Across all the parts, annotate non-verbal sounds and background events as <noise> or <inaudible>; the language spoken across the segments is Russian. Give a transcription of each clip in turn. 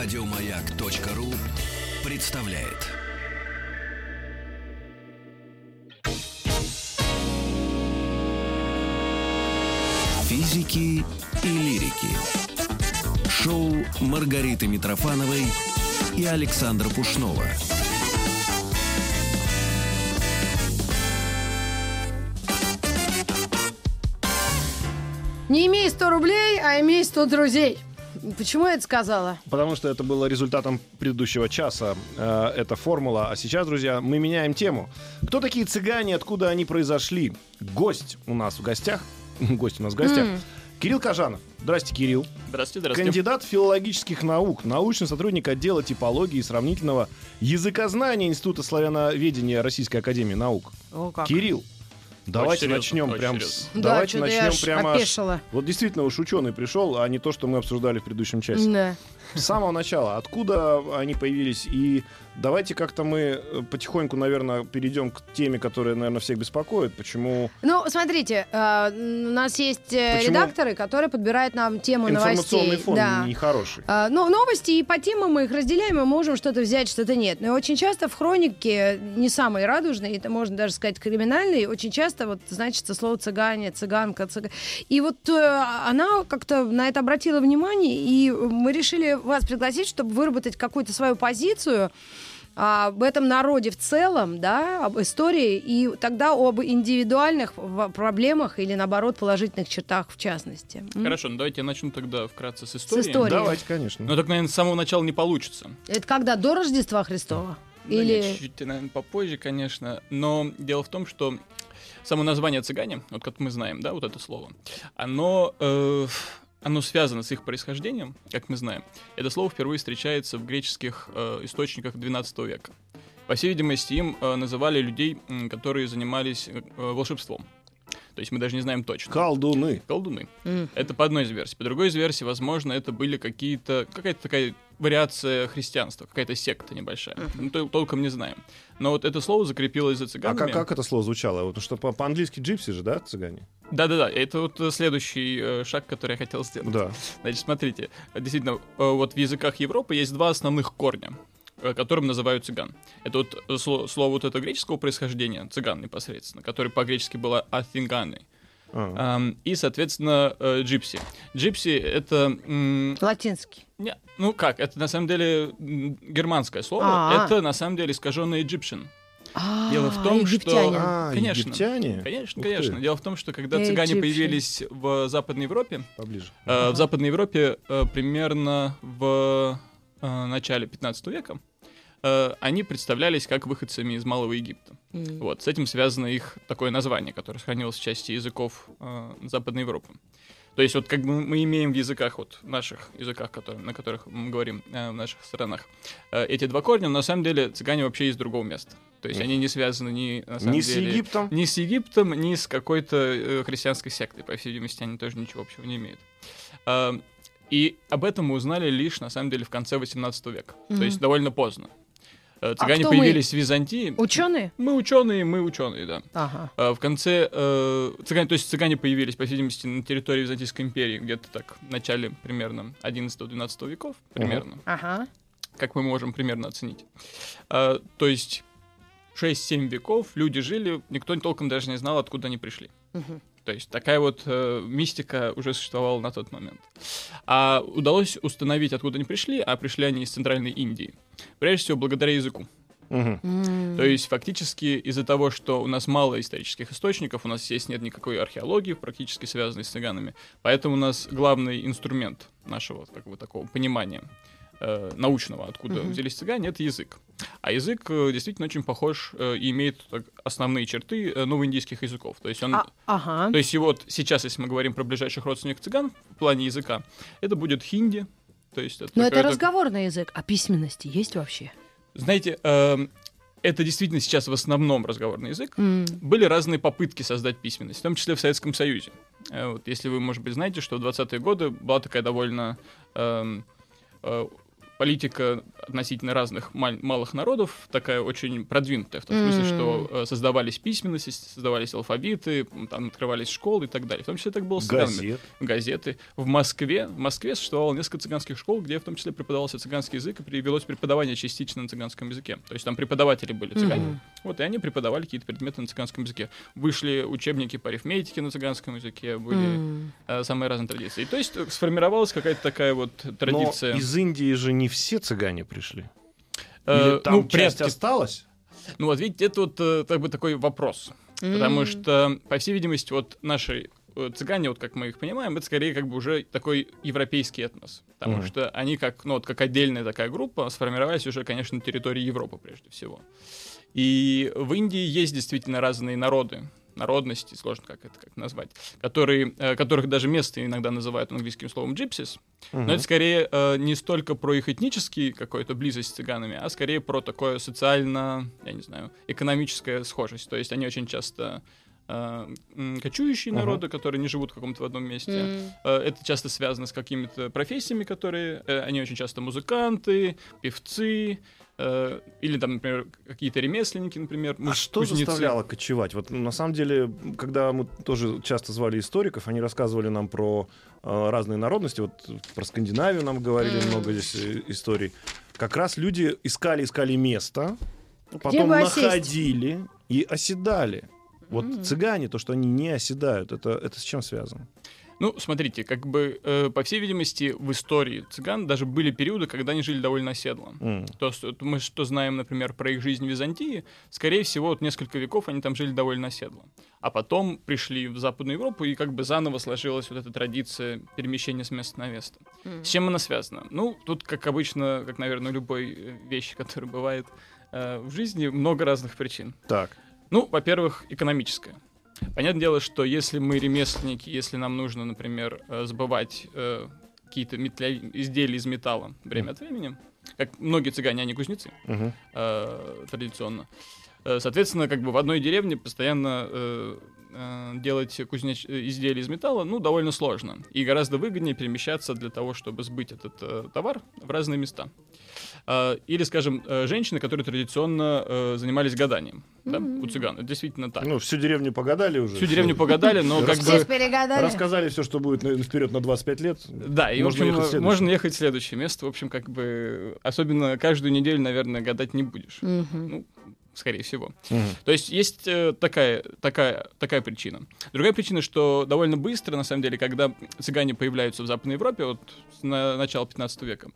Радиомаяк.ру представляет. Физики и лирики. Шоу Маргариты Митрофановой и Александра Пушнова. Не имей 100 рублей, а имей 100 друзей. Почему я это сказала? Потому что это было результатом предыдущего часа. Э, эта формула. А сейчас, друзья, мы меняем тему. Кто такие цыгане, откуда они произошли? Гость у нас в гостях. <laughs> Гость у нас в гостях. Кирилл Кажанов. Здрасте, Кирилл. Здравствуйте, здравствуйте. Кандидат филологических наук, научный сотрудник отдела типологии и сравнительного языкознания Института славяноведения Российской Академии Наук. О, как. Кирилл, давайте серьезно, начнем очень прям серьезно. с... Да, давайте начнем прямо аж- опешила. Вот действительно уж ученый пришел, а не то, что мы обсуждали в предыдущем часе. Да. С самого начала, откуда они появились, и давайте как-то мы э, потихоньку, наверное, перейдем к теме, которая, наверное, всех беспокоит. Почему Ну, смотрите, э, у нас есть э, Почему? редакторы, которые подбирают нам тему информационный новостей. фон Да. нехороший? Ну, новости и по темам мы их разделяем, мы можем что-то взять, что-то нет. Но очень часто в хронике, не самой радужной, это можно даже сказать криминальной, очень часто вот значится слово цыгане, цыганка, цыга. И вот она как-то на это обратила внимание, и мы решили вас пригласить, чтобы выработать какую-то свою позицию а, об этом народе в целом, да, об истории, и тогда об индивидуальных проблемах или, наоборот, положительных чертах в частности. Хорошо, ну давайте я начну тогда вкратце с истории. истории. Давайте, конечно. Ну так, наверное, с самого начала не получится. Это когда до Рождества Христова? Ну, Или нет, чуть-чуть, наверное, попозже, конечно. Но дело в том, что само название цыгане, вот как мы знаем, да, вот это слово, оно, э, оно связано с их происхождением, как мы знаем. Это слово впервые встречается в греческих э, источниках XII века. По всей видимости, им э, называли людей, м, которые занимались э, волшебством. То есть мы даже не знаем точно. Колдуны. Колдуны. М. Это по одной из версий. По другой из версий, возможно, это были какие-то какая-то такая вариация христианства, какая-то секта небольшая. Ну, тол- толком не знаем. Но вот это слово закрепилось за А цыганами. как, как это слово звучало? Вот что по- по-английски джипси же, да, цыгане? Да-да-да, это вот э, следующий э, шаг, который я хотел сделать. Да. Значит, смотрите, действительно, э, вот в языках Европы есть два основных корня э, которым называют цыган. Это вот э, сло- слово вот это греческого происхождения, цыган непосредственно, который по-гречески было афинганы. А. Ам, и, соответственно, джипси. Джипси — это... м, латинский? Не, ну как, это на самом деле германское слово. А. Это на самом деле искаженный Egyptian. А, Дело в том, что- египтянин. А, Конечно. египтяне? Конечно, конечно. Дело в том, что когда цыгане Egyptian. появились в Западной Европе, Поближе. э, в Западной Европе э, примерно в э, начале 15 века, э, они представлялись как выходцами из Малого Египта. М. Вот, с этим связано их такое название, которое сохранилось в части языков э, Западной Европы. То есть вот как бы мы имеем в языках, вот наших языках, которые, на которых мы говорим э, в наших странах, э, эти два корня, но на самом деле цыгане вообще из другого места. То есть они не связаны ни, на самом с деле, Египтом? ни с Египтом, ни с какой-то э, христианской сектой. По всей видимости, они тоже ничего общего не имеют. А, И об этом мы узнали лишь, на самом деле, в конце 18 века. Мгм. То есть довольно поздно. Э, Цыгане кто мы? появились в Византии. Ученые? Мы ученые, мы ученые, да. Ага. А, В конце э, цыгане, то есть цыгане появились, по всей видимости, на территории Византийской империи где-то так в начале примерно 11-12 веков, примерно, Ага. как мы можем примерно оценить. А, то есть 6-7 веков люди жили, никто толком даже не знал, откуда они пришли. Мгм. То есть такая вот э, мистика уже существовала на тот момент. А удалось установить, откуда они пришли, а пришли они из Центральной Индии. Прежде всего, благодаря языку. М. То есть фактически из-за того, что у нас мало исторических источников, у нас здесь нет никакой археологии, практически связанной с цыганами, поэтому у нас главный инструмент нашего как бы, такого понимания э, научного, откуда Мгм. взялись цыгане, это язык. А язык э, действительно очень похож э, и имеет так, основные черты э, новоиндийских языков. То есть он А- ага. то есть и вот сейчас, если мы говорим про ближайших родственников цыган в плане языка, это будет хинди. То есть это Но это разговорный язык. А письменности есть вообще? Знаете, эм, это действительно сейчас в основном разговорный язык. М. Были разные попытки создать письменность, в том числе в Советском Союзе. Э, Вот, если вы, может быть, знаете, что в 20-е годы была такая довольно эм, э, политика относительно разных маль- малых народов такая очень продвинутая, в том смысле, что э, создавались письменности, создавались алфавиты, там открывались школы и так далее. В том числе так было с цыганами. Газет. газеты. В Москве, в Москве существовало несколько цыганских школ, где в том числе преподавался цыганский язык и привелось преподавание частично на цыганском языке. То есть там преподаватели были цыгане. Вот, и они преподавали какие-то предметы на цыганском языке. Вышли учебники по арифметике на цыганском языке, были э, самые разные традиции. И то есть сформировалась какая-то такая вот традиция. Но из Индии же не все цыгане пришли. Э, Или там ну, часть предки- осталась? Ну вот видите, это вот э, как бы такой вопрос. Потому что, по всей видимости, вот наши э, цыгане, вот как мы их понимаем, это скорее как бы уже такой европейский этнос. Потому Мгм. что они как, ну вот как отдельная такая группа сформировались уже, конечно, на территории Европы прежде всего. И в Индии есть действительно разные народы, народности, сложно как это как назвать, которые, э, которых даже место иногда называют английским словом gypsies. Но это скорее э, не столько про их этнический какой-то близость с цыганами, а скорее про такое социально, я не знаю, экономическая схожесть. То есть они очень часто э, кочующие Мгм. народы, которые не живут в каком-то в одном месте. Э, Это часто связано с какими-то профессиями, которые... э, Они очень часто музыканты, певцы, или там, например, какие-то ремесленники, например, А что кузнецы. заставляло кочевать? Вот ну, на самом деле, когда мы тоже часто звали историков, они рассказывали нам про э, разные народности. Вот про Скандинавию нам говорили Мгм. много здесь э, историй. Как раз люди искали, искали место, потом бы осесть? находили и оседали. Вот Мгм. цыгане, то, что они не оседают, это, это с чем связано? Ну, смотрите, как бы, э, по всей видимости, в истории цыган даже были периоды, когда они жили довольно оседло. М. То, что мы что знаем, например, про их жизнь в Византии, скорее всего, вот несколько веков они там жили довольно оседло. А потом пришли в Западную Европу, и как бы заново сложилась вот эта традиция перемещения с места на место. М. С чем она связана? Ну, тут, как обычно, как, наверное, любой э, вещи, <laughs> которая бывает э, в жизни, много разных причин. Так. Ну, во-первых, экономическое. Понятное дело, что если мы ремесленники, если нам нужно, например, э, сбывать э, какие-то метля- изделия из металла время от времени, как многие цыгане, они кузнецы э, традиционно, э, соответственно, как бы в одной деревне постоянно э, э, делать кузнеч... э, изделия из металла, ну, довольно сложно. И гораздо выгоднее перемещаться для того, чтобы сбыть этот э, товар в разные места. Э, или, скажем, э, женщины, которые традиционно э, занимались гаданием, да, у цыган. Это действительно так. Ну, всю деревню погадали уже. Всю деревню погадали, но <laughs> как бы... Рассказали все, что будет на- вперед на 25 лет. Да, и, Можно в общем, ехать в следующее. можно ехать в следующее место. В общем, как бы... Особенно каждую неделю, наверное, гадать не будешь. Ну, скорее всего. Мгм. То есть есть э, такая, такая, такая причина. Другая причина, что довольно быстро, на самом деле, когда цыгане появляются в Западной Европе, вот с на начала 15 века,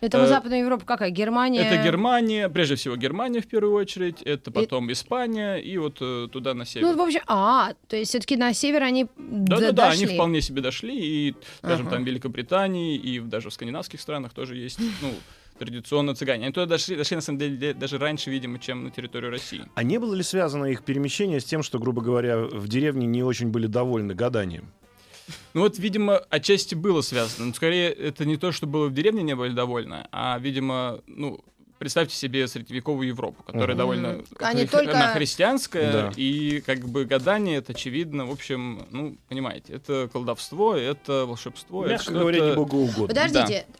Это Э, у Западной Европы какая? Германия? это Германия, прежде всего Германия в первую очередь, это потом Испания и вот э, туда на север. Ну, в общем, а, то есть все-таки на север они Да, д- да, да, они дошли. вполне себе дошли, и, скажем, Ага. там в Великобритании, и даже в скандинавских странах тоже есть, ну, традиционно цыгане. Они туда дошли, дошли, на самом деле, даже раньше, видимо, чем на территорию России. А не было ли связано их перемещение с тем, что, грубо говоря, в деревне не очень были довольны гаданием? Ну вот, видимо, отчасти было связано. Но скорее, это не то, что было в деревне не были довольны, а, видимо, ну, представьте себе средневековую Европу, которая Мгм. довольно. Они хри- только- она христианская, Да. и как бы гадание, это очевидно, в общем, ну, понимаете, это колдовство, это волшебство. это Мягко говоря, что-то- не богоугодно. Подождите, э,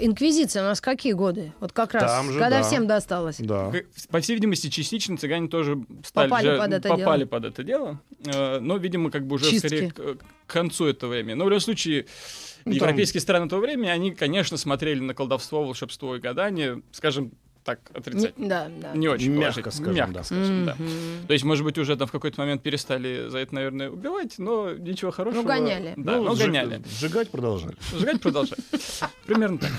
инквизиция у нас какие годы? Вот как раз, Там же, когда да. всем досталось. Да. По всей видимости, частично цыгане тоже стали Попали же- под это попали дело. под это дело, э, но, видимо, как бы уже Чистки. скорее к, к концу этого времени. Но в любом случае, Ну, там- европейские страны того времени, они, конечно, смотрели на колдовство, волшебство и гадание, скажем так, Не- отрицательно. да, да. Не, очень Мягко положительно. скажем, Мягко да. скажем, да. Мгм. То есть, может быть, уже там в какой-то момент перестали за это, наверное, убивать, но ничего хорошего. Ну, гоняли. Да, Ну, но сжиг- гоняли. Сжигать продолжали. Сжигать продолжали. Примерно так.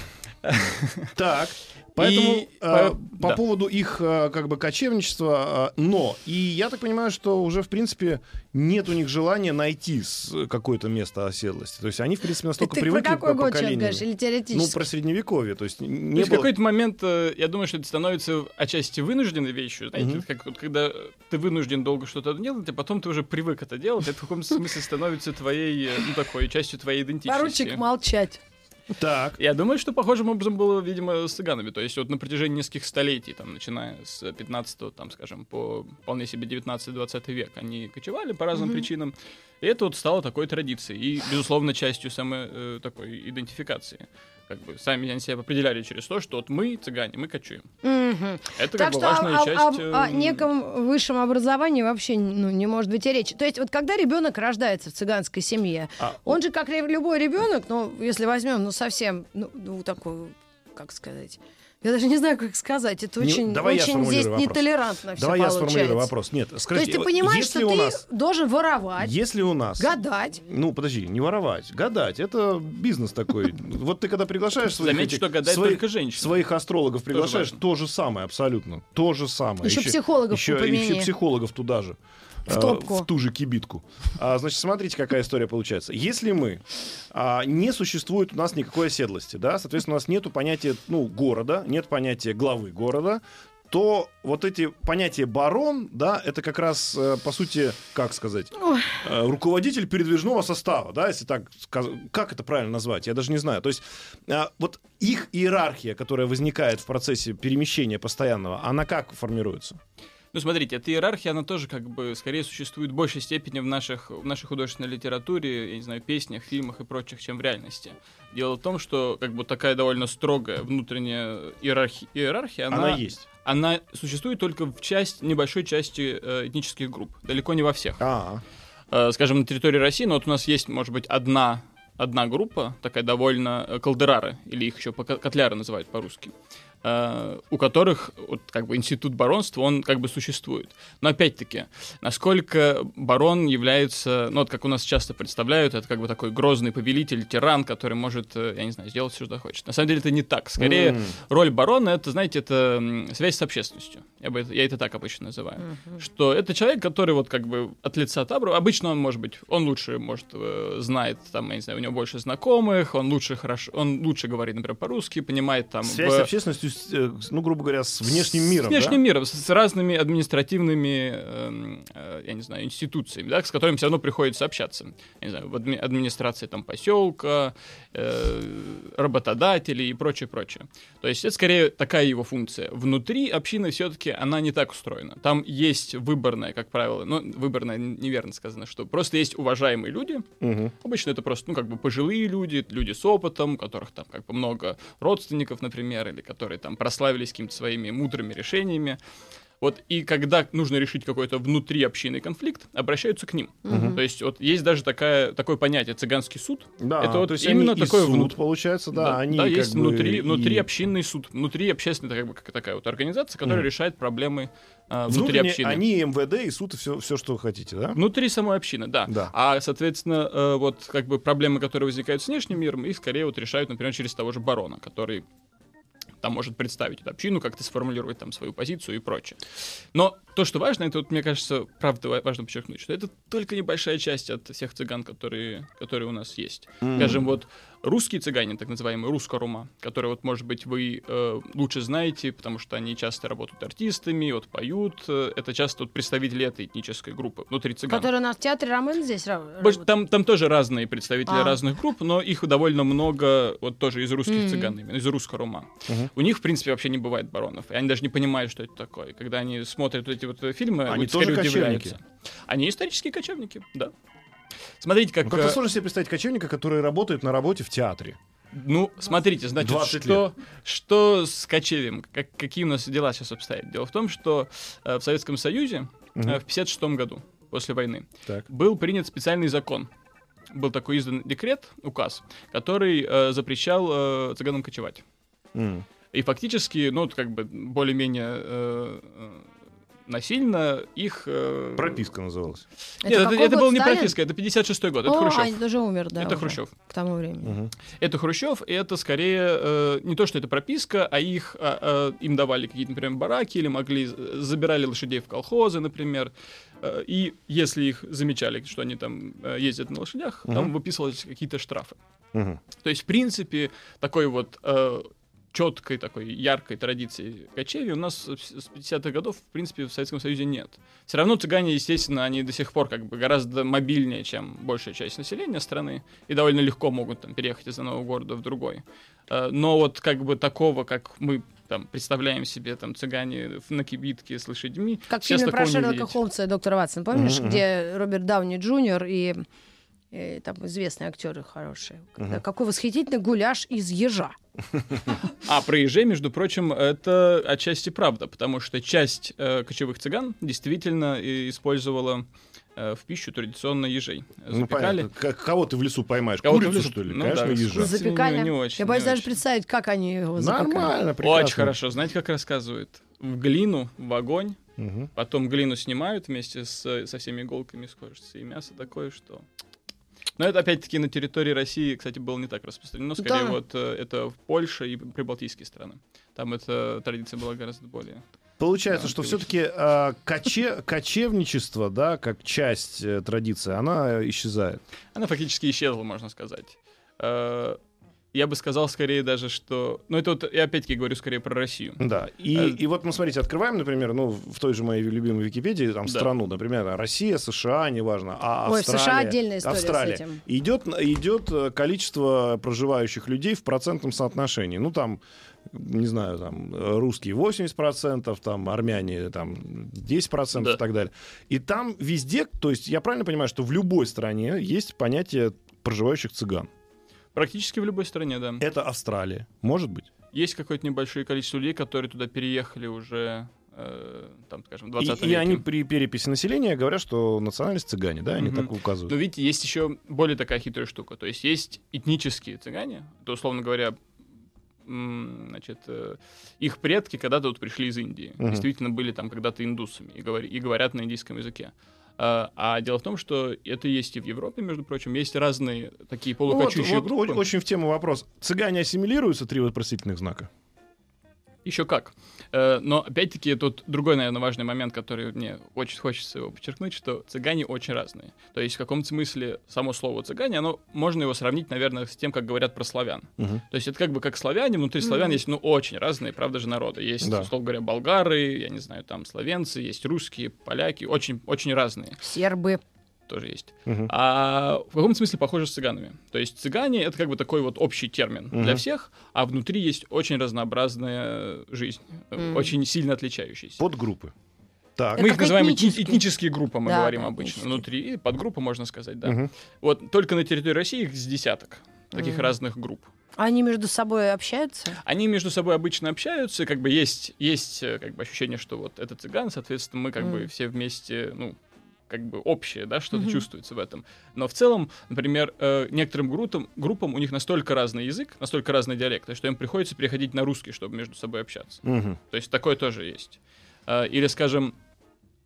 <laughs> Так. Поэтому И, э, по- да. поводу их э, как бы кочевничества, э, но и я так понимаю, что уже в принципе нет у них желания найти какое-то место оседлости. То есть они в принципе настолько Ты про привыкли какой по год сейчас поколениями. говоришь? Или Ну про средневековье, то есть То не есть было. какой-то момент, э, я думаю, что это становится отчасти вынужденной вещью. Знаете, как вот когда ты вынужден долго что-то делать, а потом ты уже привык это делать, это в каком-то смысле становится твоей, э, ну, такой, частью твоей идентичности. Поручик молчать. Так. Я думаю, что похожим образом было, видимо, с цыганами. То есть вот на протяжении нескольких столетий, там, начиная с 15 там, скажем, по вполне себе 19-20 век, они кочевали по разным причинам. И это вот стало такой традицией и, безусловно, частью самой э, такой идентификации. Как бы сами они себя определяли через то, что вот мы цыгане, мы кочуем. Мгм. Это Так как бы что важная о, о- часть. о- о э, неком высшем образовании вообще ну, не может быть и речи. То есть вот когда ребенок рождается в цыганской семье, А, он же как любой ребенок, ну если возьмем, ну совсем, ну, ну, такой, как сказать. Я даже не знаю, как сказать. Это Не- очень, давай я очень сформулирую здесь вопрос. нетолерантно все Давай я получается. сформулирую вопрос. Нет, То скажите, есть ты понимаешь, если что у ты нас... должен воровать, Если у нас... гадать. Ну, подожди, не воровать, гадать. Это бизнес такой. Вот ты когда приглашаешь своих, Заметь, что своих, только женщины. своих астрологов приглашаешь, то же самое абсолютно. То же самое. Еще психологов еще психологов туда же. В Э, топку. в ту же кибитку. А, значит, смотрите, какая история получается. Если мы а, не существует у нас никакой оседлости, да, соответственно, у нас нету понятия ну, города, нет понятия главы города, то вот эти понятия барон, да, это как раз, э, по сути, как сказать, Ой. э, руководитель передвижного состава, да, если так как это правильно назвать, я даже не знаю. То есть а, вот их иерархия, которая возникает в процессе перемещения постоянного, она как формируется? Ну, смотрите, эта иерархия, она тоже как бы скорее существует в большей степени в, наших, в нашей художественной литературе, я не знаю, песнях, фильмах и прочих, чем в реальности. Дело в том, что как бы такая довольно строгая внутренняя иерархия, иерархия она, Она, есть. она существует только в часть, небольшой части э, этнических групп, далеко не во всех. А, Э, скажем, на территории России, но вот у нас есть, может быть, одна, одна группа, такая довольно э, колдерары, или их еще котляры называют по-русски, э, у которых вот, как бы институт баронства, он как бы существует. Но опять-таки, насколько барон является, ну вот как у нас часто представляют, это как бы такой грозный повелитель, тиран, который может, э, я не знаю, сделать все, что хочет. На самом деле это не так. Скорее, М. роль барона, это, знаете, это связь с общественностью. Я, бы это, я это так обычно называю. Что это человек, который вот как бы от лица табора, обычно он может быть, он лучше, может, э, знает, там, я не знаю, у него больше знакомых, он лучше хорошо, он лучше говорит, например, по-русски, понимает там... Связь в- с общественностью, э, ну, грубо говоря, с внешним миром. с внешним да? миром, с, с разными административными, эм, э, я не знаю, институциями, да, с которыми все равно приходится общаться. Я не знаю, в адми- администрации там поселка, э, работодателей и прочее, прочее. То есть это скорее такая его функция. Внутри общины все-таки она не так устроена. Там есть выборная, как правило, ну, выборная неверно сказано, что просто есть уважаемые люди, Мгм. Обычно это просто, ну, как бы пожилые люди, люди с опытом, у которых там как бы много родственников, например, или которые там прославились какими-то своими мудрыми решениями. Вот, и когда нужно решить какой-то внутриобщинный конфликт, обращаются к ним. То есть вот есть даже такая, такое понятие цыганский суд. Да, это вот то есть именно такой суд, внут- получается, да, они да, есть бы внутри, и- внутриобщинный суд, внутри общественная как бы, как такая вот организация, которая Мгм. решает проблемы а, внутри Внутренне общины. они МВД, и суд, и все, все, что вы хотите, да? Внутри самой общины, да. Да. А, соответственно, э, вот как бы проблемы, которые возникают с внешним миром, их скорее вот решают, например, через того же барона, который там может представить эту общину, как-то сформулировать там свою позицию и прочее. Но то, что важно, это вот, мне кажется, правда ва- важно подчеркнуть, что это только небольшая часть от всех цыган, которые, которые у нас есть. М. Скажем, вот русские цыгане, так называемые русско-рума, которые вот, может быть, вы э, лучше знаете, потому что они часто работают артистами, вот поют, э, это часто вот представители этой этнической группы внутри цыган. Который у нас в театре Ромен здесь ра- Больше- работает. Там, там тоже разные представители А. разных групп, но их довольно много, вот тоже из русских Мгм. цыган, именно из русского рума. Мгм. У них, в принципе, вообще не бывает баронов, и они даже не понимают, что это такое. Когда они смотрят вот эти вот фильмы, Они вот тоже удивляются. кочевники? Они исторические кочевники, да. Смотрите, как... Ну, как-то э, сложно себе представить кочевника, который работает на работе в театре. Ну, смотрите, значит, 20 что, что с кочевьем, как, какие у нас дела сейчас обстоят? Дело в том, что э, в Советском Союзе Мгм. э, в 56 году, после войны, Так. был принят специальный закон. Был такой издан декрет, указ, который э, запрещал э, цыганам кочевать. М. И фактически, ну, как бы более-менее э, э, насильно их... э, Прописка называлась. Нет, это, какой это был не Сталин? прописка, это 56-й год, это О, Хрущев. Ань, даже умер, да. это уже Хрущев. К тому времени. Мгм. Это Хрущев, и это скорее э, не то, что это прописка, а их а, а, им давали какие-то, например, бараки или могли э, забирали лошадей в колхозы, например. Э, и если их замечали, что они там э, ездят на лошадях, там Мгм. выписывались какие-то штрафы. Мгм. То есть, в принципе, такой вот э, четкой такой яркой традиции кочевья у нас с 50-х годов, в принципе, в Советском Союзе нет. Все равно цыгане, естественно, они до сих пор как бы гораздо мобильнее, чем большая часть населения страны, и довольно легко могут там переехать из одного города в другой. Э, но вот как бы такого, как мы там представляем себе там цыгане на кибитке с лошадьми. Как в фильме про Шерлока Холмса и доктора Ватсона, помнишь, mm-hmm. где Роберт Дауни Джуниор и, и там известные актеры хорошие. Mm-hmm. Какой восхитительный гуляш из ежа. <laughs> А про ежей, между прочим, это отчасти правда, потому что часть э, кочевых цыган действительно использовала э, в пищу традиционно ежей. Ну, Запекали. Ну, понятно. Кого ты в лесу поймаешь? Кого Курицу, лесу? что ли? Ну, Конечно, да, ежа. Запекали. Не, не очень, Я боюсь даже очень. представить, как они его запекали. Нормально, прекрасно. Очень хорошо. Знаете, как рассказывают? В глину, в огонь, угу. потом глину снимают вместе с, со всеми иголками с кожицы, и мясо такое, что но это, опять-таки, на территории России, кстати, было не так распространено. Скорее, да. вот э, это в Польше и прибалтийские страны. Там эта традиция была гораздо более... Получается, да, что все-таки э, а, коче, кочевничество, да, как часть э, традиции, она исчезает. Она фактически исчезла, можно сказать. Э, я бы сказал скорее даже, что... Ну, это вот, я опять-таки говорю скорее про Россию. Да, и, а... и вот мы, смотрите, открываем, например, ну, в той же моей любимой Википедии, там, да. страну, например, Россия, США, неважно, а Ой, Австралия... США отдельная история Австралия. с этим. Идет, идет э, количество проживающих людей в процентном соотношении. Ну, там, не знаю, там, русские 80%, там, армяне там 10% да. и так далее. И там везде, то есть я правильно понимаю, что в любой стране есть понятие проживающих цыган? Практически в любой стране, да. Это Австралия, может быть? Есть какое-то небольшое количество людей, которые туда переехали уже э, там, скажем, 20 и, веке. И они при переписи населения говорят, что национальность цыгане, да, они угу. так указывают. Но видите, есть еще более такая хитрая штука. То есть есть этнические цыгане, то, условно говоря, значит, э, их предки когда-то вот пришли из Индии. Угу. Действительно были там когда-то индусами и, говор- и говорят на индийском языке. А, а дело в том, что это есть и в Европе, между прочим, есть разные такие полукочующие вот, группы. Вот, очень в тему вопрос. Цыгане ассимилируются, три вопросительных знака? Еще как. Э, но опять-таки тут другой, наверное, важный момент, который мне очень хочется его подчеркнуть, что цыгане очень разные. То есть в каком-то смысле само слово цыгане, оно можно его сравнить, наверное, с тем, как говорят про славян. Угу. То есть это как бы как славяне, внутри угу. славян есть ну очень разные, правда же, народы. Есть, да. условно говоря, болгары, я не знаю, там словенцы, есть русские, поляки, очень очень разные. Сербы тоже есть. Uh-huh. А в каком смысле похоже с цыганами. То есть цыгане это как бы такой вот общий термин uh-huh. для всех, а внутри есть очень разнообразная жизнь, uh-huh. очень сильно отличающаяся. Подгруппы. Так. Мы их называем этнические, этнические группы, мы да, говорим да, обычно. Внутри, и подгруппа, можно сказать, да. Угу. Вот только на территории России их с десяток таких угу. разных групп. Они между собой общаются? Они между собой обычно общаются, как бы есть, есть э, как бы ощущение, что вот это цыган, соответственно, мы как mm. бы все вместе, ну, как бы общее, да, что-то mm-hmm. чувствуется в этом. Но в целом, например, э, некоторым группам, группам у них настолько разный язык, настолько разный диалект, что им приходится переходить на русский, чтобы между собой общаться. Mm-hmm. То есть такое тоже есть. Э, или, скажем,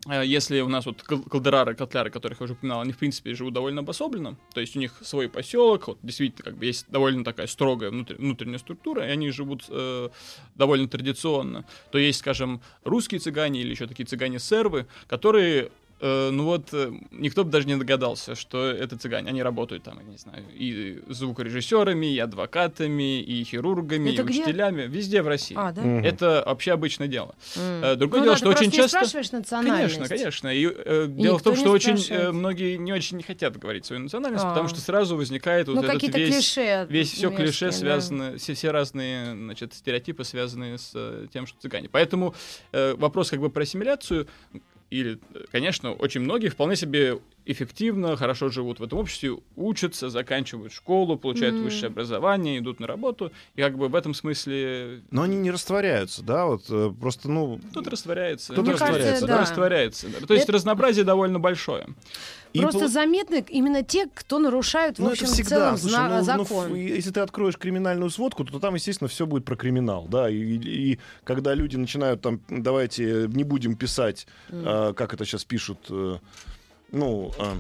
э, если у нас вот калдерары, котляры, которых я уже упоминал, они, в принципе, живут довольно обособленно, то есть у них свой поселок, вот, действительно, как бы есть довольно такая строгая внутр- внутренняя структура, и они живут э, довольно традиционно, то есть, скажем, русские цыгане или еще такие цыгане-сервы, которые Э, ну вот, э, никто бы даже не догадался, что это цыгане. Они работают там, я не знаю, и звукорежиссерами, и адвокатами, и хирургами, это и где? учителями. Везде в России. А, да? Угу. Это вообще обычное дело. Mm. Другое ну, дело, что очень часто... Конечно, конечно. И, э, и дело в том, что очень э, многие не очень не хотят говорить свою национальность, а. потому что сразу возникает ну, вот этот весь... Клише весь все клише да. связано, все, все разные значит, стереотипы, связанные с э, тем, что цыгане. Поэтому э, вопрос как бы про ассимиляцию или, конечно, очень многие вполне себе эффективно, хорошо живут в этом обществе, учатся, заканчивают школу, получают mm. высшее образование, идут на работу, и как бы в этом смысле... Но они не растворяются, да, вот э, просто, ну... Кто-то растворяется. Кто-то растворяется, кажется, да. растворяется. Да. То есть Это... разнообразие довольно большое. И Просто по... заметны именно те, кто нарушают, в ну, общем, это всегда. целом Слушай, ну, закон. Ну, если ты откроешь криминальную сводку, то там, естественно, все будет про криминал, да, и, и, и когда люди начинают там, давайте не будем писать, mm. э, как это сейчас пишут, э, ну... Э,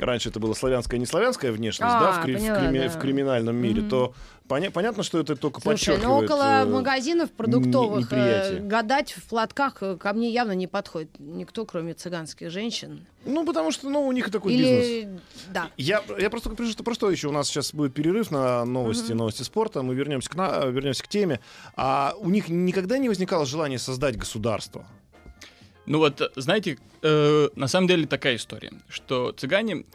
раньше это была славянская и неславянская внешность, А, да, в, кри- в поняла, крими- да. в криминальном мире, Мгм. то поня- понятно, что это только Слушай, ну подчеркивает... около э, магазинов продуктовых э, гадать в платках э, ко мне явно не подходит никто, кроме цыганских женщин. Ну, потому что, ну, у них и такой бизнес. Или да. Я, я просто пришел, что просто еще у нас сейчас будет перерыв на новости, новости спорта. Мы вернемся к, на, вернемся к теме. А у них никогда не возникало желания создать государство. Ну вот, знаете, э, на самом деле такая история, что цыгане,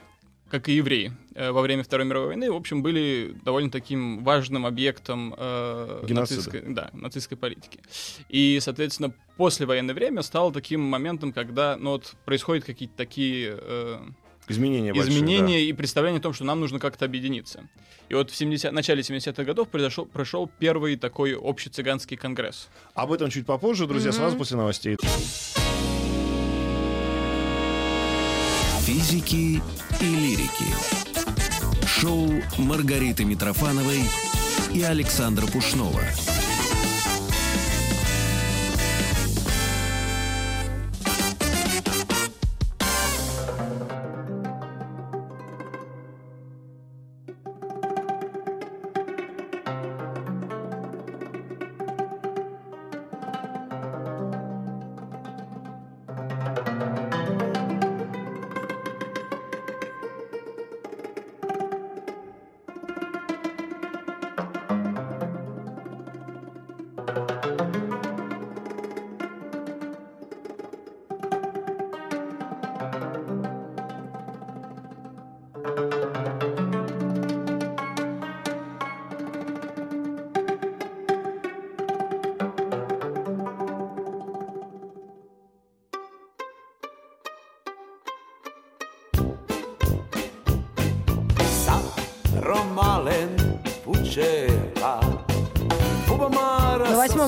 как и евреи, э, во время Второй мировой войны, в общем, были довольно таким важным объектом э, нацистской, да, нацистской политики. И, соответственно, послевоенное время стало таким моментом, когда ну, вот, происходят какие-то такие э, Изменения большие, изменения и представление о том, что нам нужно как-то объединиться. И вот в 70, начале 70-х годов произошел, прошел первый такой общий цыганский конгресс. да. Об этом чуть попозже, друзья, сразу после новостей. Физики и лирики. Шоу Маргариты Митрофановой и Александра Пушнова.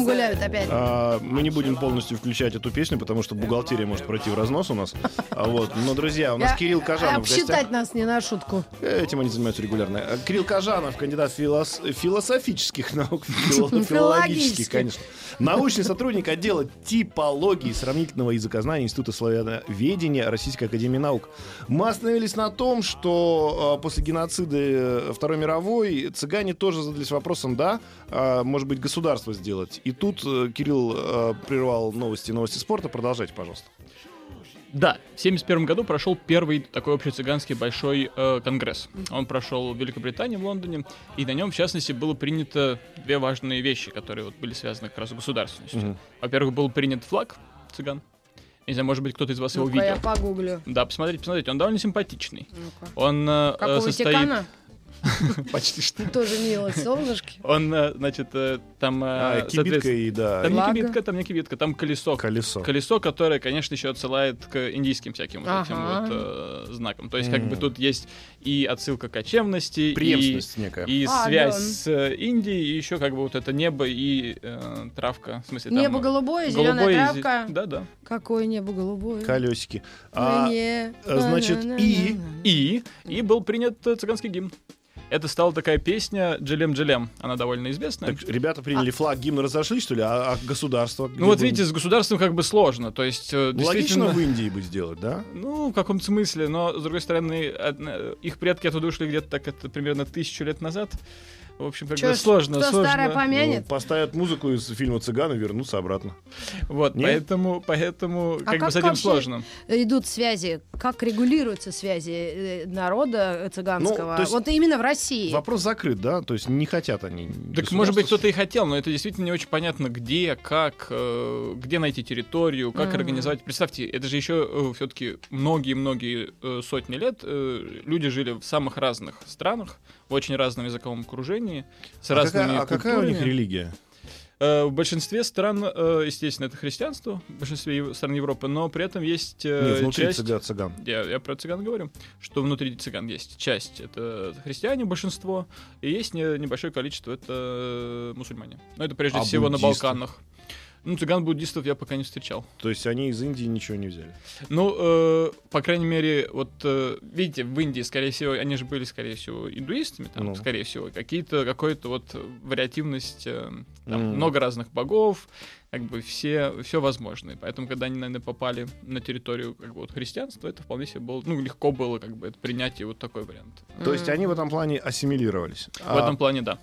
Гуляют опять. А, мы не будем полностью включать эту песню, потому что бухгалтерия может пройти в разнос у нас. А вот. Но, друзья, у нас Я- Кирилл Кажанов. Обсчитать нас не на шутку. Этим они занимаются регулярно. А, Кирилл Кажанов, кандидат филос- философических наук, <laughs> фило- Филологических. конечно. Научный сотрудник отдела типологии сравнительного языкознания Института славяноведения Российской Академии Наук. Мы остановились на том, что э, после геноцида э, Второй мировой цыгане тоже задались вопросом, да, может быть, государство сделать. И тут э, Кирилл э, прервал новости, новости спорта. Продолжайте, пожалуйста. Да, в 1971 году прошел первый такой общецыганский большой э, конгресс. Он прошел в Великобритании, в Лондоне, и на нем, в частности, было принято две важные вещи, которые вот были связаны как раз с государственностью. Мгм. Во-первых, был принят флаг цыган. Не знаю, может быть, кто-то из вас его Ну-ка, я видел. погуглю. Да, посмотрите, посмотрите, он довольно симпатичный. Ну-ка. Он э, Как состоит... Ватикана? <laughs> Почти что. Тоже мило, солнышки. Он, э, значит, э, там... э, А, кибитка и, да, Там не кибитка, там не кибитка, там колесо. колесо. Колесо, которое, конечно, еще отсылает к индийским всяким вот этим вот знакам. То есть, как бы тут есть и отсылка к кочевности, и, Преемственность некая. и А, связь да. с Индией, и еще как бы вот это небо и травка. В смысле, Небо голубое, зеленая травка. Да-да. Какое небо голубое. Колесики. А, значит, и- И, и был принят цыганский гимн. Это стала такая песня «Джилем Джилем». Она довольно известная. Так ребята приняли флаг, гимн разошлись, что ли? А, а государство? ну вот видите, с государством как бы сложно. То есть, э, Ну, Логично действительно... в Индии бы сделать, да? Ну, в каком смысле, но, с другой стороны, одна- их предки оттуда ушли где-то так, это примерно тысячу лет назад. В общем, как Чё бы сложно, кто сложно. старое Ну, помянет? поставят музыку из фильма «Цыган» и вернутся обратно. Вот, Нет? поэтому, поэтому, А как, как бы с этим вообще сложно. Идут связи. Как регулируются связи э, народа цыганского? Ну, есть Вот именно в России. Вопрос закрыт, да? То есть не хотят они. Так, может быть, кто-то и хотел, но это действительно не очень понятно, где, как, э, где найти территорию, как Мгм. организовать. Представьте, это же еще все-таки многие-многие э, сотни лет э, люди жили в самых разных странах, в очень разном языковом окружении, с А разными какая, а какая у них религия? Э, В большинстве стран, э, естественно, это христианство, в большинстве стран Европы, но при этом есть э, Нет, внутри часть... цыган, цыган. Я, я про цыган говорю, что внутри цыган есть часть, это христиане, большинство, и есть не- небольшое количество, это мусульмане. Но это прежде А всего на буддисты? Балканах. Ну, цыган-буддистов я пока не встречал. То есть они из Индии ничего не взяли. Ну, э, по крайней мере, вот э, видите, в Индии, скорее всего, они же были, скорее всего, индуистами, там, Ну. скорее всего, какие-то, какой-то вот вариативность, э, там, Мгм. много разных богов, как бы все, все возможно. И Поэтому, когда они, наверное, попали на территорию как бы, вот, христианства, это вполне себе было, ну, легко было как бы это принять и вот такой вариант. То есть они в этом плане ассимилировались. В этом плане, да.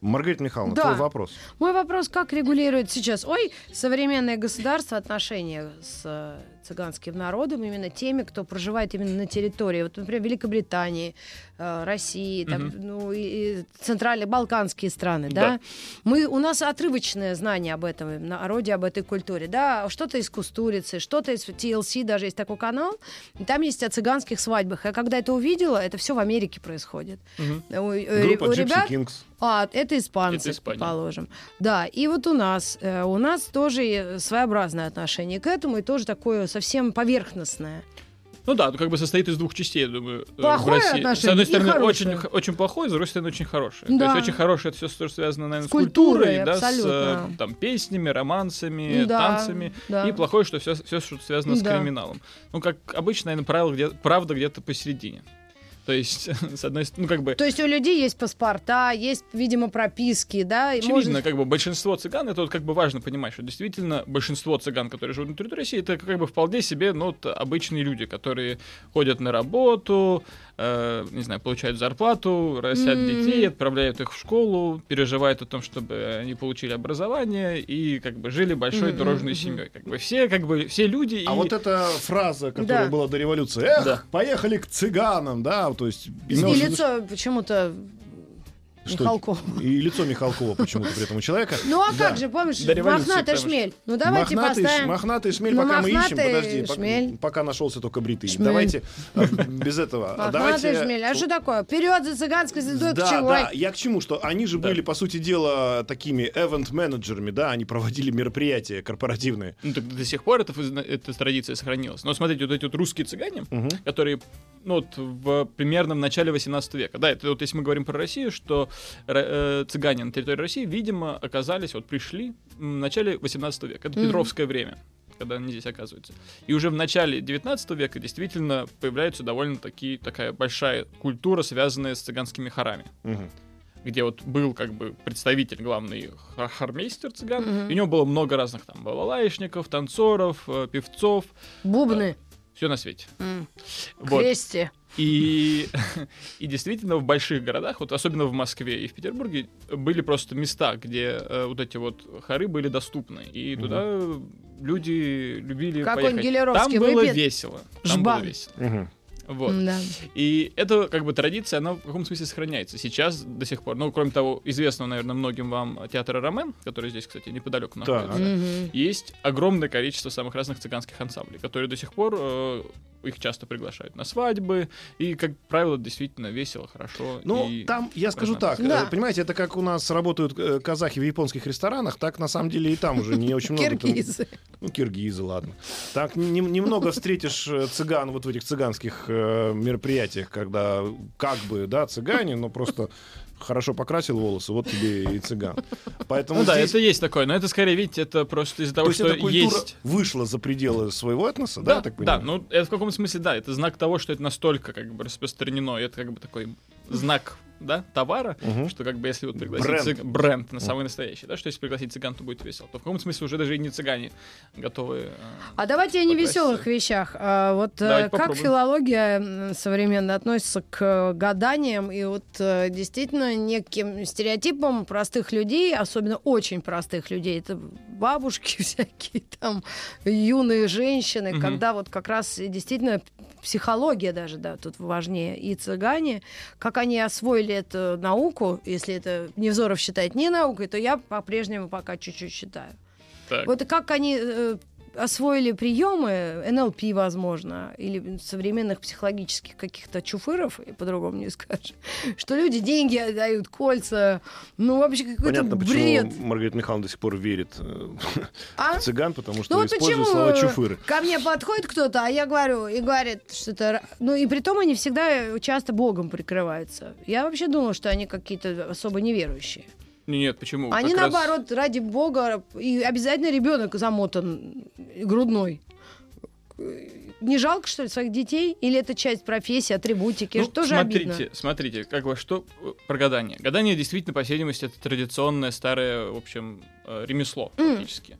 Маргарита Михайловна, Да. твой вопрос. Мой вопрос, как регулирует сейчас, ой, современное государство отношения с э, цыганским народом, именно теми, кто проживает именно на территории, вот, например, Великобритании, э, России, там, ну, и, и центральные балканские страны, да? Да. Мы, у нас отрывочное знание об этом народе, об этой культуре, да, что-то из Кустурицы, что-то из TLC, даже есть такой канал, и там есть о цыганских свадьбах. Я когда это увидела, это все в Америке происходит. Мгм. У, э, Группа у Gypsy ребят Kings. а, это испанцы, Это Испания. положим. Да, и вот у нас, э, у нас тоже своеобразное отношение к этому, и тоже такое совсем поверхностное. Ну да, ну как бы состоит из двух частей, я думаю, э, Плохое в России. отношение С одной стороны, очень, очень плохое, с другой стороны, очень хорошее. Да. То есть очень хорошее это все, что связано, наверное, С с, культурой, культурой, да, с там, песнями, романсами, Да, танцами. да. И плохое, что все, все что связано с Да. криминалом. Ну, как обычно, наверное, правило где, правда где-то посередине. То есть, <laughs> с одной стороны, ну, как бы, То есть у людей есть паспорта, есть, видимо, прописки, да, и Очевидно, можно- как бы большинство цыган, это вот как бы важно понимать, что действительно большинство цыган, которые живут на территории России, это как бы вполне себе, ну, вот, обычные люди, которые ходят на работу, э, не знаю, получают зарплату, растят Мгм. детей, отправляют их в школу, переживают о том, чтобы они получили образование и как бы жили большой дружной мгм. семьей. Как бы все, как бы все люди. А и... вот эта фраза, которая Да. была до революции, эх, Да. поехали к цыганам, да, то есть... И лицо почему-то что- Михалкова. И лицо Михалкова почему-то при этом у человека. <laughs> Ну а Да. как же, помнишь, До революции, мохнатый шмель. Ну давайте мохнатый, поставим. мохнатый шмель, Ну, пока мы ищем, подожди, пока, шмель. пока нашелся только бритый. Шмель. Давайте э, без этого. А Мохнатый Давайте... шмель. А что такое? Вперед за цыганской звездой Да, кочевой. да, я к чему, что они же Да. были, по сути дела, такими event-менеджерами, да, они проводили мероприятия корпоративные. Ну, так до сих пор это, эта традиция сохранилась. Но смотрите, вот эти вот русские цыгане, которые, ну, вот в примерно в начале 18 века. Да, это вот если мы говорим про Россию, что э, цыгане на территории России, видимо, оказались, вот пришли в начале 18 века. Это. Петровское время когда они здесь оказываются. И уже в начале 19 века действительно появляется довольно таки, такая большая культура, связанная с цыганскими хорами Мгм. где вот был как бы представитель, главный хормейстер цыган, Мгм. и у него было много разных там балалайшников, танцоров, э, певцов, Бубны. все на свете. М. Вот. Крести. И, <laughs> и действительно в больших городах, вот особенно в Москве и в Петербурге, были просто места, где э, вот эти вот хоры были доступны. И туда люди любили Какой-нибудь поехать. Гелеровский Там было выпьет, весело. Там жбан. было весело. Мгм. Вот. Да. И это как бы традиция, она в каком смысле сохраняется. Сейчас до сих пор, ну, кроме того, известного, наверное, многим вам театра Ромен, который здесь, кстати, неподалеку находится, Мгм. есть огромное количество самых разных цыганских ансамблей, которые до сих пор э, их часто приглашают на свадьбы, и, как правило, действительно весело, хорошо. Ну, и там, я скажу так, Да. э, понимаете, это как у нас работают э, казахи в японских ресторанах, так на самом деле и там уже не очень много. Киргизы. Ну, киргизы, ладно. Так не- немного встретишь э, цыган вот в этих цыганских мероприятиях, когда как бы, да, цыгане, но просто хорошо покрасил волосы, вот тебе и цыган. Поэтому Ну да, здесь- это есть такое, но это скорее, видите, это просто из-за то того, есть что культура есть вышла за пределы своего этноса, да, Да, я так да, понимаю? ну это в каком смысле, да, это знак того, что это настолько как бы распространено, и это как бы такой знак, да, товара, Мгм. что как бы если вот пригласить Бренд. цыг- бренд на самый настоящий, да, что если пригласить цыган, то будет весело, то в каком смысле уже даже и не цыгане готовы. э, А давайте о невеселых вещах. А, вот э, Давайте как попробуем. филология современно относится к э, гаданиям и вот э, действительно неким стереотипам простых людей, особенно очень простых людей, это бабушки <laughs> всякие там, юные женщины, Мгм. когда вот как раз действительно психология даже, да, тут важнее, и цыгане, как они освоили эту науку, если это Невзоров считает не наукой, то я по-прежнему пока чуть-чуть считаю. так. Вот как они э, освоили приемы НЛП, возможно, или современных психологических каких-то чуфыров, и по-другому не скажешь, <laughs> что люди деньги отдают, кольца, ну вообще какой-то Понятно, бред. почему Маргарита Михайловна до сих пор верит э, А? в цыган, потому что Ну вот слово э, чуфыры. ко мне подходит кто-то, а я говорю, и говорит, что это... Ну и при том они всегда часто Богом прикрываются. Я вообще думала, что они какие-то особо неверующие. Нет, почему? Они Как раз- наоборот, ради бога, и обязательно ребенок замотан грудной. Не жалко, что ли, своих детей? Или это часть профессии, атрибутики? Ну, что же смотрите, обидно? смотрите, как бы что э, про гадание. Гадание действительно, по всей видимости, это традиционное старое, в общем, э, ремесло М. фактически.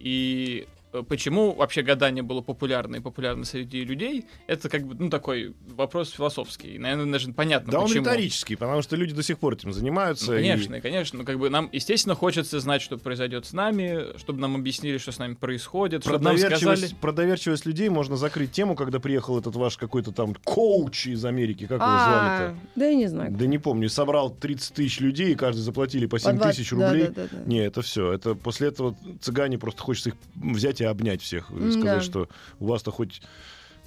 И почему вообще гадание было популярно и популярно среди людей, это как бы, ну, такой вопрос философский. Наверное, даже понятно, Да он почему. риторический, потому что люди до сих пор этим занимаются. Ну, и- конечно, конечно. Ну, как бы нам, естественно, хочется знать, что произойдет с нами, чтобы нам объяснили, что с нами происходит, Про чтобы нам сказали... доверчивость, про доверчивость людей можно закрыть тему, когда приехал этот ваш какой-то там коуч из Америки. Как его А, звали-то? да я не знаю. Да не помню. Собрал 30 тысяч людей, и каждый заплатили по 7 По два- тысяч да, рублей. да, да, да. Не, это все. Это после этого цыгане просто хочется их взять и обнять всех. И сказать, да. что у вас-то хоть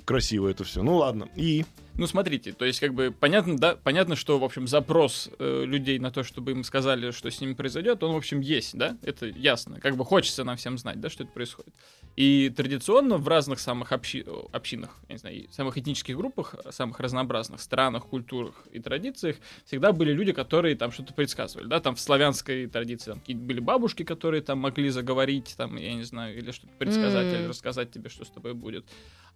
красиво это все. Ну ладно. И Ну, смотрите, то есть, как бы, понятно, да, понятно, что, в общем, запрос э, людей на то, чтобы им сказали, что с ними произойдет, он, в общем, есть, да, это ясно. Как бы хочется нам всем знать, да, что это происходит. И традиционно в разных самых общи- э, общинах, я не знаю, самых этнических группах, самых разнообразных странах, культурах и традициях всегда были люди, которые там что-то предсказывали, да, там в славянской традиции там какие-то были бабушки, которые там могли заговорить, там, я не знаю, или что-то предсказать, М. или рассказать тебе, что с тобой будет.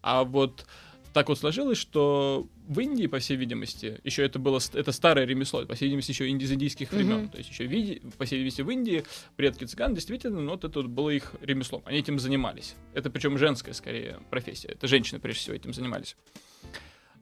А вот так вот сложилось, что в Индии, по всей видимости, еще это было это старое ремесло, по всей видимости, еще из индийских времен. Мгм. То есть еще, види- по всей видимости, в Индии предки цыган действительно, ну, вот это вот было их ремеслом. Они этим занимались. Это причем женская, скорее, профессия. Это женщины, прежде всего, этим занимались.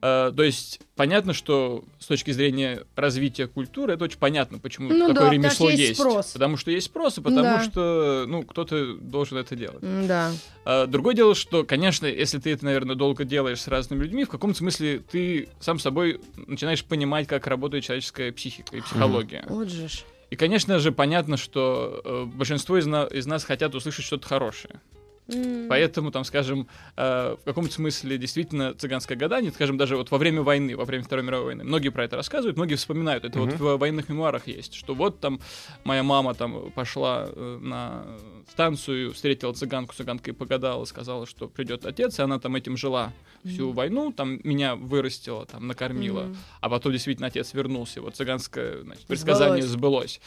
Э, то есть понятно, что с точки зрения развития культуры это очень понятно, почему Ну такое да, ремесло что есть спрос. Потому что есть спрос, и потому Да. что ну кто-то должен это делать. Да. А, Другое дело, что, конечно, если ты это, наверное, долго делаешь с разными людьми, в каком-то смысле ты сам собой начинаешь понимать, как работает человеческая психика и психология. Вот же. И, конечно же, понятно, что э, большинство из, на- из нас хотят услышать что-то хорошее. М. Поэтому, там, скажем, э, в каком-то смысле действительно цыганское гадание, скажем, даже вот во время войны, во время Второй мировой войны, многие про это рассказывают, многие вспоминают, это вот Мгм. в военных мемуарах есть, что вот там моя мама там пошла э, на станцию, встретила цыганку, цыганка и погадала, сказала, что придет отец, и она там этим жила всю войну, там меня вырастила, там накормила, Мгм. а потом действительно отец вернулся, вот цыганское значит, предсказание Сбылось. сбылось.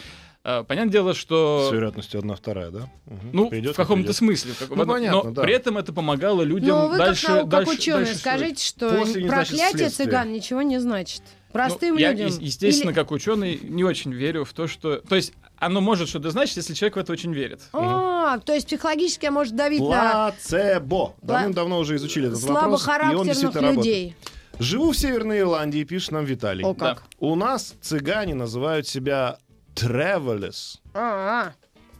Э, Понятное дело, что с вероятностью одна вторая, да? Мгм. ну, Придет, в каком-то придет. смысле. в как- Ну, понятно, но да. при этом это помогало людям Ну, вы дальше, как, нау- как дальше, ученый, дальше скажите, что После проклятие цыган ничего не значит. Простым Ну, я, людям. е- естественно, Или- как ученый, не очень верю в то, что... То есть оно может что-то значить, если человек в это очень верит. А, то есть психологически может давить на Плацебо. Давным-давно уже изучили этот вопрос, и он слабохарактерных людей. Живу в Северной Ирландии, пишет нам Виталий. О, как. У нас цыгане называют себя travelers. А,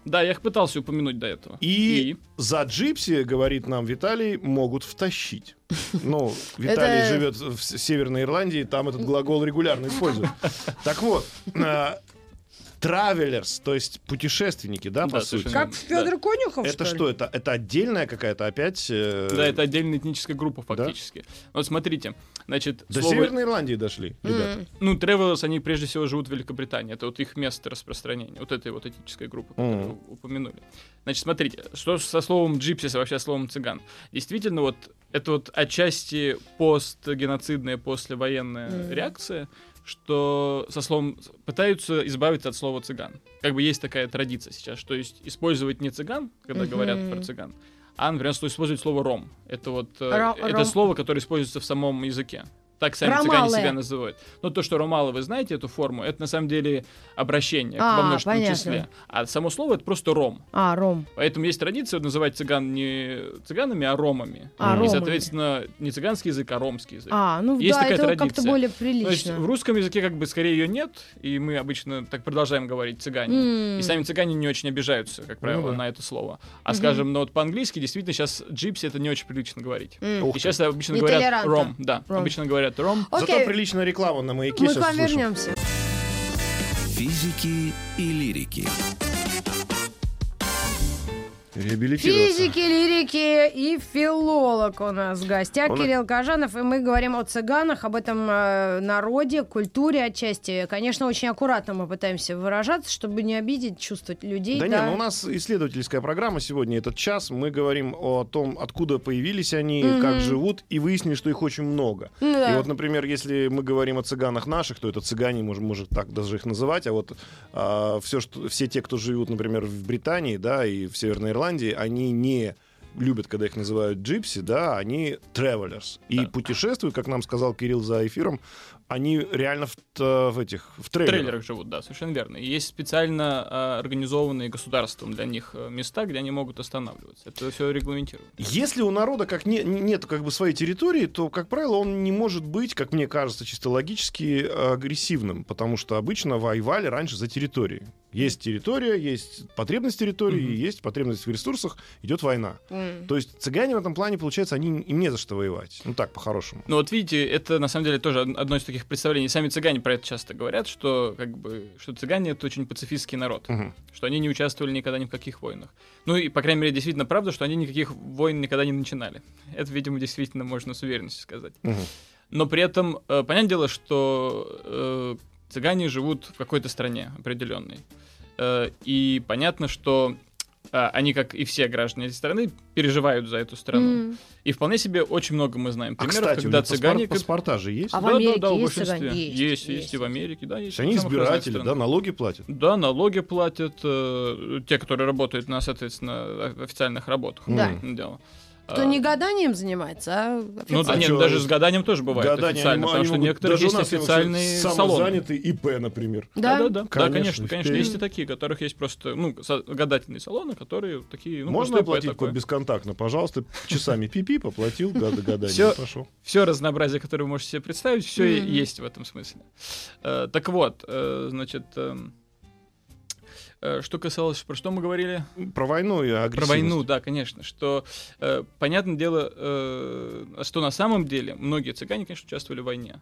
Да, я их пытался упомянуть до этого. И, за джипси, говорит нам Виталий, могут втащить. Ну, <laughs> Виталий живет в Северной Ирландии, там этот глагол регулярно используют. Так вот, э, travelers, то есть путешественники, да, по Да, сути. совершенно Как Федор Конюхов, Это ли? что, это, это отдельная какая-то опять... э, Да, это отдельная этническая группа фактически. Вот смотрите, значит, До слово- Северной Ирландии дошли, ребята. Ну, travelers, они прежде всего живут в Великобритании. Это вот их место распространения. Вот этой вот этнической группы, которую вы упомянули. Значит, смотрите, что со словом джипсис, а вообще словом цыган. Действительно, вот это вот отчасти постгеноцидная, послевоенная Мгм. реакция, что со словом пытаются избавиться от слова цыган. Как бы есть такая традиция сейчас, что есть использовать не цыган, когда Мгм. говорят про цыган, а, например, что использовать слово ром. Это вот э, Ро- это ром- слово, которое используется в самом языке. Так сами Ромалы. цыгане себя называют. Но то, что ромалы, вы знаете эту форму, это на самом деле обращение А, во множественном понятно. числе. А само слово это просто ром. А, Ром. Поэтому есть традиция называть цыган не цыганами, а ромами. А, И, ромами. соответственно, не цыганский язык, а ромский язык. А, ну Есть да, такая это как-то традиция. более То есть прилично. в русском языке как бы скорее ее нет, и мы обычно так продолжаем говорить цыгане. М. И сами цыгане не очень обижаются, как правило, да. на это слово. А скажем, ну вот по-английски действительно сейчас джипси это не очень прилично говорить. Ух И сейчас обычно говорят ром, да, Ром. обычно говорят ром. Зато Окей, приличная реклама на маяке мы к вам слушаем. вернемся. Физики и лирики. Физики, лирики и филолог у нас в гостях Он- Кирилл Кажанов, и мы говорим о цыганах, об этом э, народе, культуре отчасти. Конечно, очень аккуратно мы пытаемся выражаться, чтобы не обидеть чувства людей. Да, не, ну у нас исследовательская программа сегодня, этот час. Мы говорим о том, откуда появились они, Мгм. как живут, и выяснили, что их очень много. Ну да. И вот, например, если мы говорим о цыганах наших, то это цыгане, можем, может так даже их называть, а вот все, что, все те, кто живут, например, в Британии, да, и в Северной Ирландии, они не любят, когда их называют джипси, да, они travelers. И Да. путешествуют, как нам сказал Кирилл за эфиром, они реально в, в этих, в В трейлерах. трейлерах живут, да, совершенно верно. И есть специально а, организованные государством для них э, места, где они могут останавливаться. Это все регламентировано. Если у народа как не, нет как бы своей территории, то, как правило, он не может быть, как мне кажется, чисто логически агрессивным, потому что обычно воевали раньше за территории. Есть территория, есть потребность территории, Мгм. есть потребность в ресурсах, идет война. М. То есть цыгане в этом плане, получается, они им не за что воевать. Ну так, по-хорошему. Ну вот видите, это на самом деле тоже од- одно из таких представлений. Сами цыгане про это часто говорят, что как бы что цыгане это очень пацифистский народ, Мгм. что они не участвовали никогда ни в каких войнах. Ну и по крайней мере действительно правда, что они никаких войн никогда не начинали. <laughs> Это, видимо, действительно можно с уверенностью сказать. Мгм. Но при этом э, понятное дело, что э, цыгане живут в какой-то стране определенной. Э, и понятно, что а, они, как и все граждане этой страны, переживают за эту страну. М. И вполне себе очень много мы знаем А, примеров, кстати, у когда цыгане... паспорт- паспорта же есть? А в да, Америке да, да, есть большинстве. цыгане? Есть, Есть, есть, есть. и в Америке, да, есть. они избиратели, да, налоги платят. Да, налоги платят э, те, которые работают на, соответственно, официальных работах. Да. М, Дело. Кто не гаданием занимается, а Ну, официально. да, А нет, чё, даже с гаданием тоже бывает Гадание, официально, потому что у есть официальные салоны. Самозанятый ИП, например. Да? Да, да, да. Да, Конечно, конечно, конечно, есть и такие, у которых есть просто, ну, гадательные салоны, которые такие, ну, Можно оплатить такое. бесконтактно, пожалуйста, часами пипи, поплатил, гада гадание, Всё. пошел. все разнообразие, которое вы можете себе представить, все есть в этом смысле. Э, так вот, э, значит, эм, что касалось, про что мы говорили? Про войну и Про агрессивность. войну, да, конечно. Что, э, понятное дело, э, что на самом деле многие цыгане, конечно, участвовали в войне.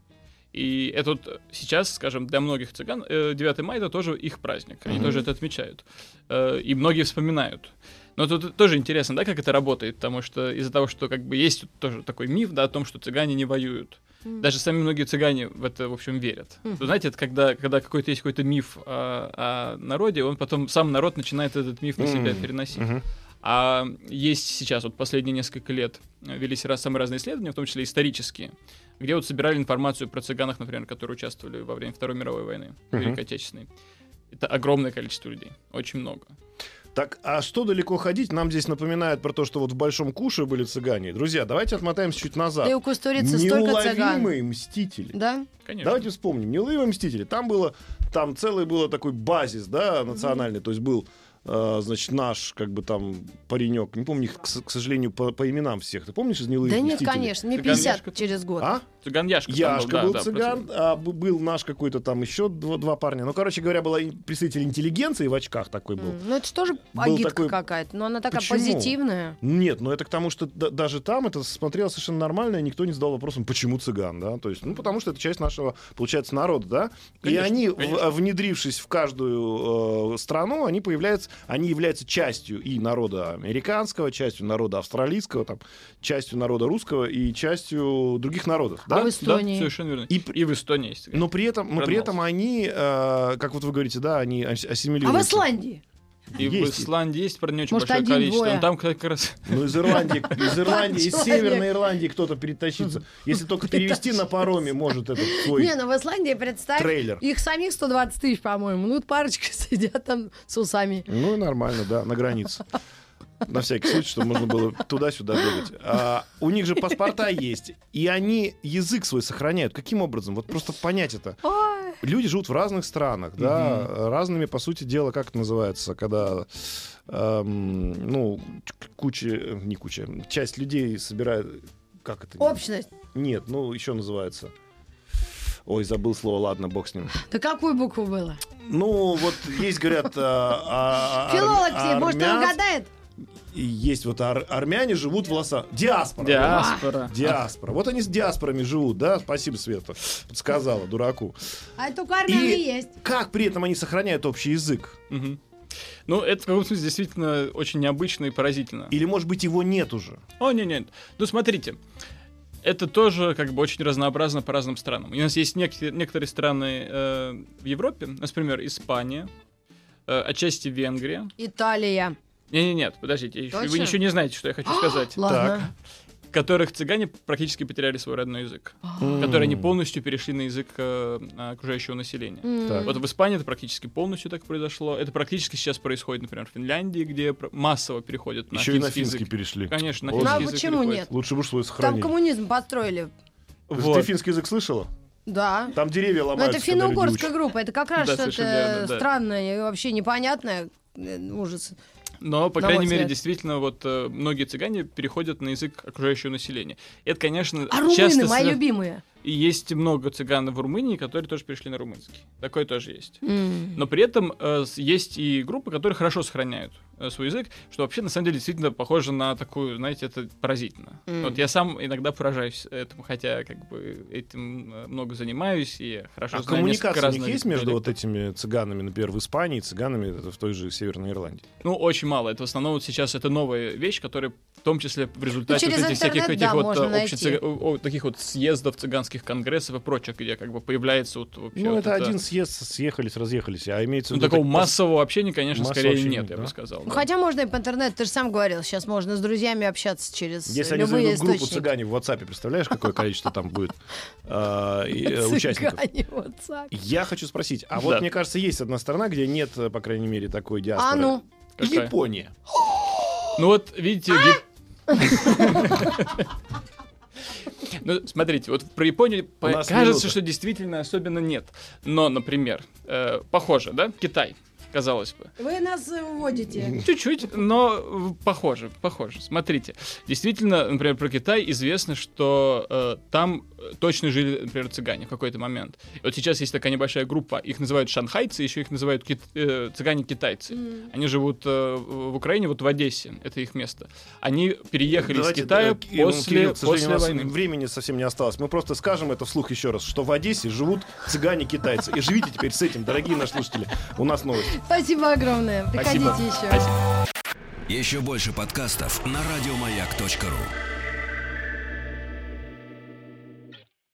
И это вот сейчас, скажем, для многих цыган э, 9 мая это тоже их праздник. Они Мгм. тоже это отмечают. Э, и многие вспоминают. Но тут тоже интересно, да, как это работает, потому что из-за того, что как бы есть тоже такой миф, да, о том, что цыгане не воюют. М. Даже сами многие цыгане в это, в общем, верят. Мгм. Вы знаете, это когда, когда какой-то есть какой-то миф о, о народе, он потом, сам народ начинает этот миф на себя переносить. Мгм. А есть сейчас, вот последние несколько лет, э, велись раз, самые разные исследования, в том числе исторические, где вот собирали информацию про цыганах, например, которые участвовали во время Второй мировой войны, Мгм. Великой Отечественной. Это огромное количество людей, очень много. Так, а что далеко ходить? Нам здесь напоминают про то, что вот в Большом Куше были цыгане. Друзья, давайте отмотаемся чуть назад. Да и у Кустурицы столько цыган. Неуловимые мстители. Да? Конечно. Давайте вспомним. Неуловимые мстители. Там было, там целый был такой базис, да, национальный. То есть был, значит, наш, как бы там, паренек. Не помню их, к, сожалению, по, по именам всех. Ты помнишь из неуловимых Да нет, конечно, мне Цыган 50 Яшка. через год. А? Цыган Яшка. там Яшка да, был да, цыган, а б- был наш какой-то там еще два, два парня. Ну, короче говоря, была и представитель интеллигенции в очках такой был. М, Ну это же тоже Был агитка такой- какая-то, но она такая Почему? позитивная. Нет, но это к тому, что да- даже там это смотрелось совершенно нормально, и никто не задал вопросом, почему цыган, да? То есть, ну, потому что это часть нашего, получается, народа, да? и Конечно, они, в- конечно. внедрившись в каждую э, страну, они появляются, они являются частью и народа американского, частью народа австралийского, там, частью народа русского и частью других народов, А да? в Эстонии? Да, совершенно верно. И И, в Эстонии есть. Но при этом, но при этом они, э, как вот вы говорите, да, они ас- А в ассимилируются. Исландии? И в есть. Исландии есть, правда, не очень Может, большое один, количество. двое? Но там как раз... Ну, из Ирландии, <laughs> из Ирландии, из. Северной Ирландии кто-то перетащится. Если только перевести на пароме может этот свой Не, ну в Исландии, представь, трейлер. их самих 120 тысяч, по-моему. Ну, парочка <laughs> сидят там с усами. Ну, нормально, да, на границе. На всякий случай, чтобы можно было туда-сюда бегать. А, у них же паспорта есть, и они язык свой сохраняют. Каким образом? Вот просто понять это. Люди живут в разных странах, да, разными, по сути дела, как это называется, когда, эм, ну, куча, не куча, часть людей собирает, как это? общность. Нет, ну, еще называется. Ой, забыл слово, ладно, бог с ним. Да какую букву было? Ну, вот есть, говорят... а, а, ар- Филолог тебе, может, он угадает? И Есть вот ар- армяне живут в Лоса... Диаспора. Диаспора. Диаспора. Вот они с диаспорами живут, да? Спасибо, Света. Подсказала, дураку. А только армяне И есть. как при этом они сохраняют общий язык? Мгм. Ну, это в каком смысле действительно очень необычно и поразительно. Или, может быть, его нет уже? О, нет, нет. Ну, смотрите. Это тоже как бы очень разнообразно по разным странам. У нас есть нек- некоторые страны э, в Европе, например, Испания, э, отчасти Венгрия. Италия. Не-не, нет, подождите, еще- вы ничего не знаете, что я хочу сказать. Ладно. В которых цыгане практически потеряли свой родной язык. А. В которых они полностью перешли на язык э, окружающего населения. Так. Вот в Испании это практически полностью так произошло. Это практически сейчас происходит, например, в Финляндии, где массово переходят на Еще и на финский финский язык. перешли. Конечно, на Вот. Ну, а финский язык почему переходит. нет? Лучше бы свой Там сохранили. коммунизм построили. Ты Вот. финский язык слышала? Да. Там деревья Но ломаются. это когда люди финно-угорская группа. Это как раз Да, что-то да. странное и вообще непонятное. Ужас. Но, по на крайней мере, взгляд. действительно, вот э, многие цыгане переходят на язык окружающего населения. Это, конечно, А румыны, часто... мои любимые. И есть много цыган в Румынии, которые тоже перешли на румынский. Такое тоже есть. М. Но при этом э, есть и группы, которые хорошо сохраняют э, свой язык, что вообще на самом деле действительно похоже на такую, знаете, это поразительно. М. Вот я сам иногда поражаюсь этому, хотя как бы этим э, много занимаюсь и хорошо А знаю коммуникация у них есть между вот этими цыганами, например, в Испании, и цыганами в той же Северной Ирландии? Ну, очень мало. Это в основном вот сейчас это новая вещь, которая в том числе в результате Ну, через вот этих всяких интернет, этих да, вот э, общецыг- о- о, таких вот съездов цыганских конгрессов и прочих, где как бы появляется вот вообще Ну, вот это один съезд, съехались, разъехались, а имеется в Ну, виду... такого так массового общения, конечно, Массового скорее общения нет, нет, я да? бы сказал. Ну, да. Хотя можно и по интернету, ты же сам говорил, сейчас можно с друзьями общаться через Если они любые заведут группу цыгане в WhatsApp, представляешь, какое количество там будет а, э, участников? Я хочу спросить, а вот Да. мне кажется, есть одна страна, где нет, э, по крайней мере, такой диаспоры. А ну, Какая? Япония. Ну вот, видите, А! <laughs> Ну, смотрите, вот про Японию кажется, минута. что действительно особенно нет. Но, например, э, похоже, да, Китай, казалось бы. вы нас уводите. Чуть-чуть, но похоже, похоже. Смотрите, действительно, например, про Китай известно, что э, там точно жили, например, цыгане в какой-то момент. И вот сейчас есть такая небольшая группа, их называют шанхайцы, еще их называют кит- э, цыгане-китайцы. Они живут э, в Украине, вот в Одессе, это их место. Они переехали Давайте, из Китая э, Ки- ну, после, Кирилл, к сожалению, после войны. времени совсем не осталось. Мы просто скажем это вслух еще раз, что в Одессе живут цыгане-китайцы. И живите теперь с этим, дорогие наши слушатели. У нас новости. Спасибо огромное. Приходите Спасибо. еще. Спасибо. Еще больше подкастов на радиомаяк.ру.